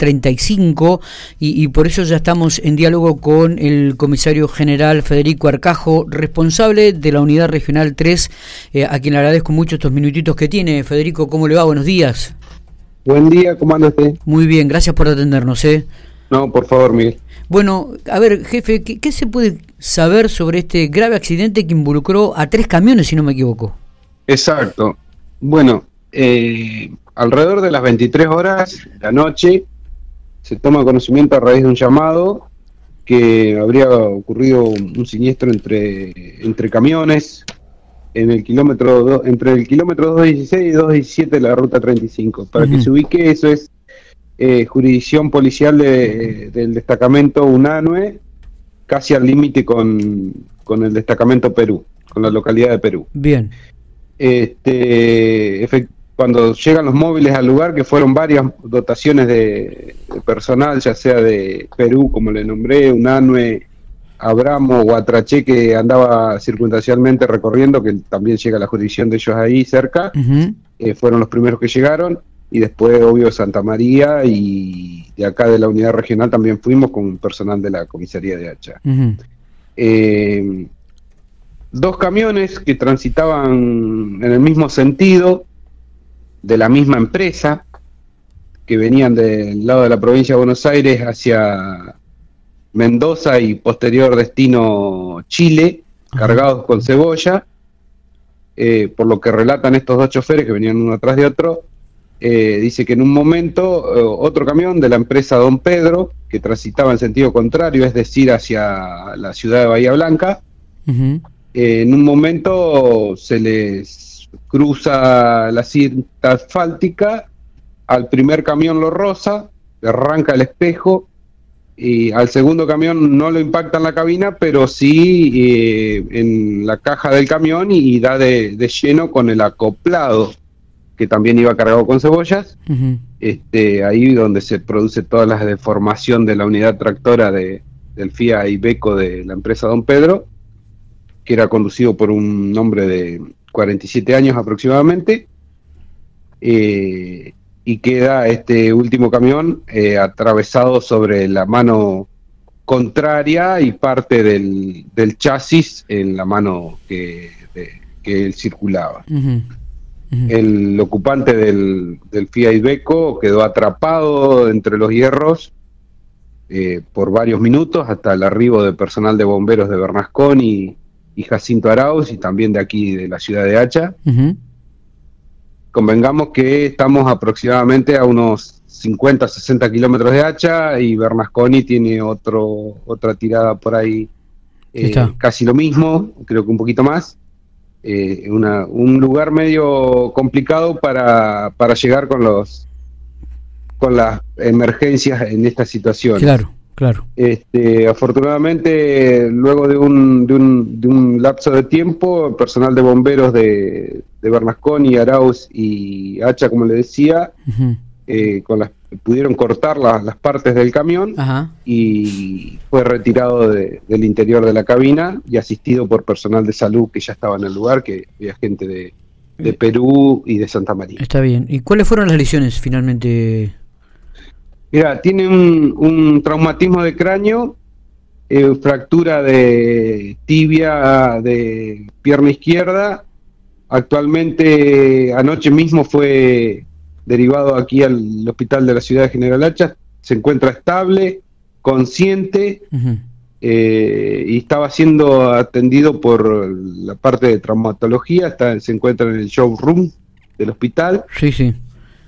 35 y, por eso ya estamos en diálogo con el comisario general Federico Arcajo, responsable de la unidad regional 3, eh, a quien le agradezco mucho estos minutitos que tiene. Federico, ¿cómo le va? Buenos días. Buen día, ¿cómo anda usted? Muy bien, gracias por atendernos. ¿eh? No, por favor, Miguel. Bueno, a ver, jefe, ¿qué, se puede saber sobre este grave accidente que involucró a tres camiones, si no me equivoco? Exacto. Bueno, eh, alrededor de las 23 horas de la noche, se toma conocimiento a raíz de un llamado que habría ocurrido un siniestro entre, entre camiones en el kilómetro entre el kilómetro 216 y 217 de la ruta 35. Para que se ubique, eso es eh, jurisdicción policial del destacamento UNANUE, casi al límite con, con el destacamento Perú, con la localidad de Perú. Bien. Este, cuando llegan los móviles al lugar, que fueron varias dotaciones de, personal, ya sea de Perú, como le nombré, Unanue, Abramo o Atraché, que andaba circunstancialmente recorriendo, que también llega a la jurisdicción de ellos ahí cerca, eh, fueron los primeros que llegaron, y después, obvio, Santa María, y de acá de la unidad regional también fuimos con personal de la comisaría de Hacha. Eh, dos camiones que transitaban en el mismo sentido, de la misma empresa, que venían del lado de la provincia de Buenos Aires hacia Mendoza y posterior destino Chile, cargados con cebolla, eh, por lo que relatan estos dos choferes que venían uno atrás de otro, eh, dice que en un momento eh, otro camión de la empresa Don Pedro, que transitaba en sentido contrario, es decir, hacia la ciudad de Bahía Blanca, en un momento se les cruza la cinta asfáltica, al primer camión lo roza, le arranca el espejo, y al segundo camión no lo impacta en la cabina, pero sí eh, en la caja del camión y, da de, lleno con el acoplado, que también iba cargado con cebollas. este, ahí donde se produce toda la deformación de la unidad tractora de, del FIA Ibeco de la empresa Don Pedro, que era conducido por un hombre de 47 años aproximadamente, eh, y queda este último camión eh, atravesado sobre la mano contraria y parte del, chasis en la mano que, que él circulaba. El ocupante del, del Fiat Ibeco quedó atrapado entre los hierros eh, por varios minutos hasta el arribo de personal de bomberos de Bernasconi y Jacinto Arauz y también de aquí de la ciudad de Hacha. Convengamos que estamos aproximadamente a unos 50, 60 kilómetros de Hacha y Bernasconi tiene otro, otra tirada por ahí eh, casi lo mismo, creo que un poquito más. Eh, un lugar medio complicado para, para llegar con los con las emergencias en esta situación. Claro. Claro. Este, afortunadamente, luego de un, de, un, de un lapso de tiempo, el personal de bomberos de, de Bernasconi, Arauz y Hacha, como le decía, eh, con las, pudieron cortar las partes del camión y fue retirado del interior de la cabina y asistido por personal de salud que ya estaba en el lugar, que había gente de, de Perú y de Santa María. Está bien. ¿Y cuáles fueron las lesiones finalmente? Mira, tiene un, traumatismo de cráneo, eh, fractura de tibia de pierna izquierda. Actualmente, anoche mismo fue derivado aquí al hospital de la ciudad de General Hacha. Se encuentra estable, consciente eh, y estaba siendo atendido por la parte de traumatología. Está, se encuentra en el showroom del hospital. Sí, sí.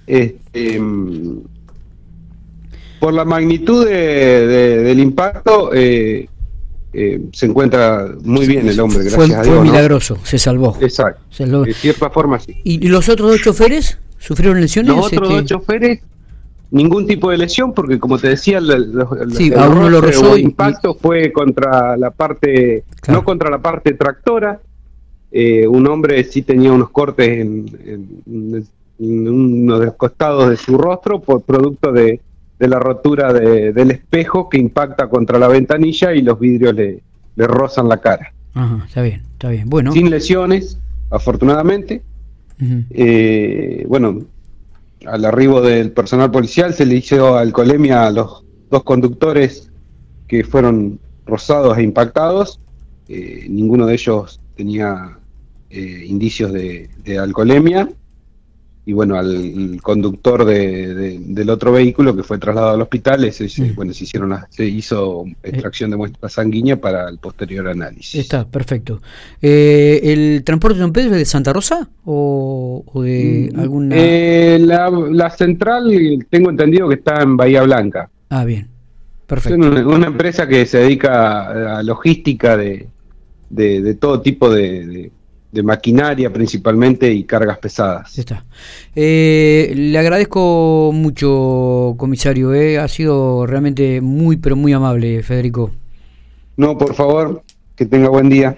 Este, por la magnitud del impacto, eh, eh, se encuentra muy bien el hombre, gracias a Dios. Fue milagroso, se salvó. Exacto. De cierta forma, sí. ¿Y, los otros dos choferes sufrieron lesiones? Los otros dos choferes, ningún tipo de lesión, porque como te decía, el, impacto fue contra la parte, no contra la parte tractora. Eh, un hombre sí tenía unos cortes en, en uno de los costados de su rostro por producto de de la rotura del espejo que impacta contra la ventanilla y los vidrios le, rozan la cara. Ajá, está bien, está bien. Bueno. Sin lesiones, afortunadamente. Eh, bueno, al arribo del personal policial se le hizo alcoholemia a los dos conductores que fueron rozados e impactados. Eh, ninguno de ellos tenía eh, indicios de, de, alcoholemia. Y bueno, al conductor de, del otro vehículo que fue trasladado al hospital, ese, mm. bueno, se, hicieron se hizo extracción de muestra sanguínea para el posterior análisis. Está, perfecto. Eh, ¿El transporte de Don Pedro es de Santa Rosa o, de mm, alguna...? la, la central tengo entendido que está en Bahía Blanca. Ah, bien. Perfecto. Es una, empresa que se dedica a logística de, de, todo tipo de, de, maquinaria principalmente y cargas pesadas. Está. Eh, le agradezco mucho, comisario. Eh. Ha sido realmente muy, pero muy amable, Federico. No, por favor, que tenga buen día.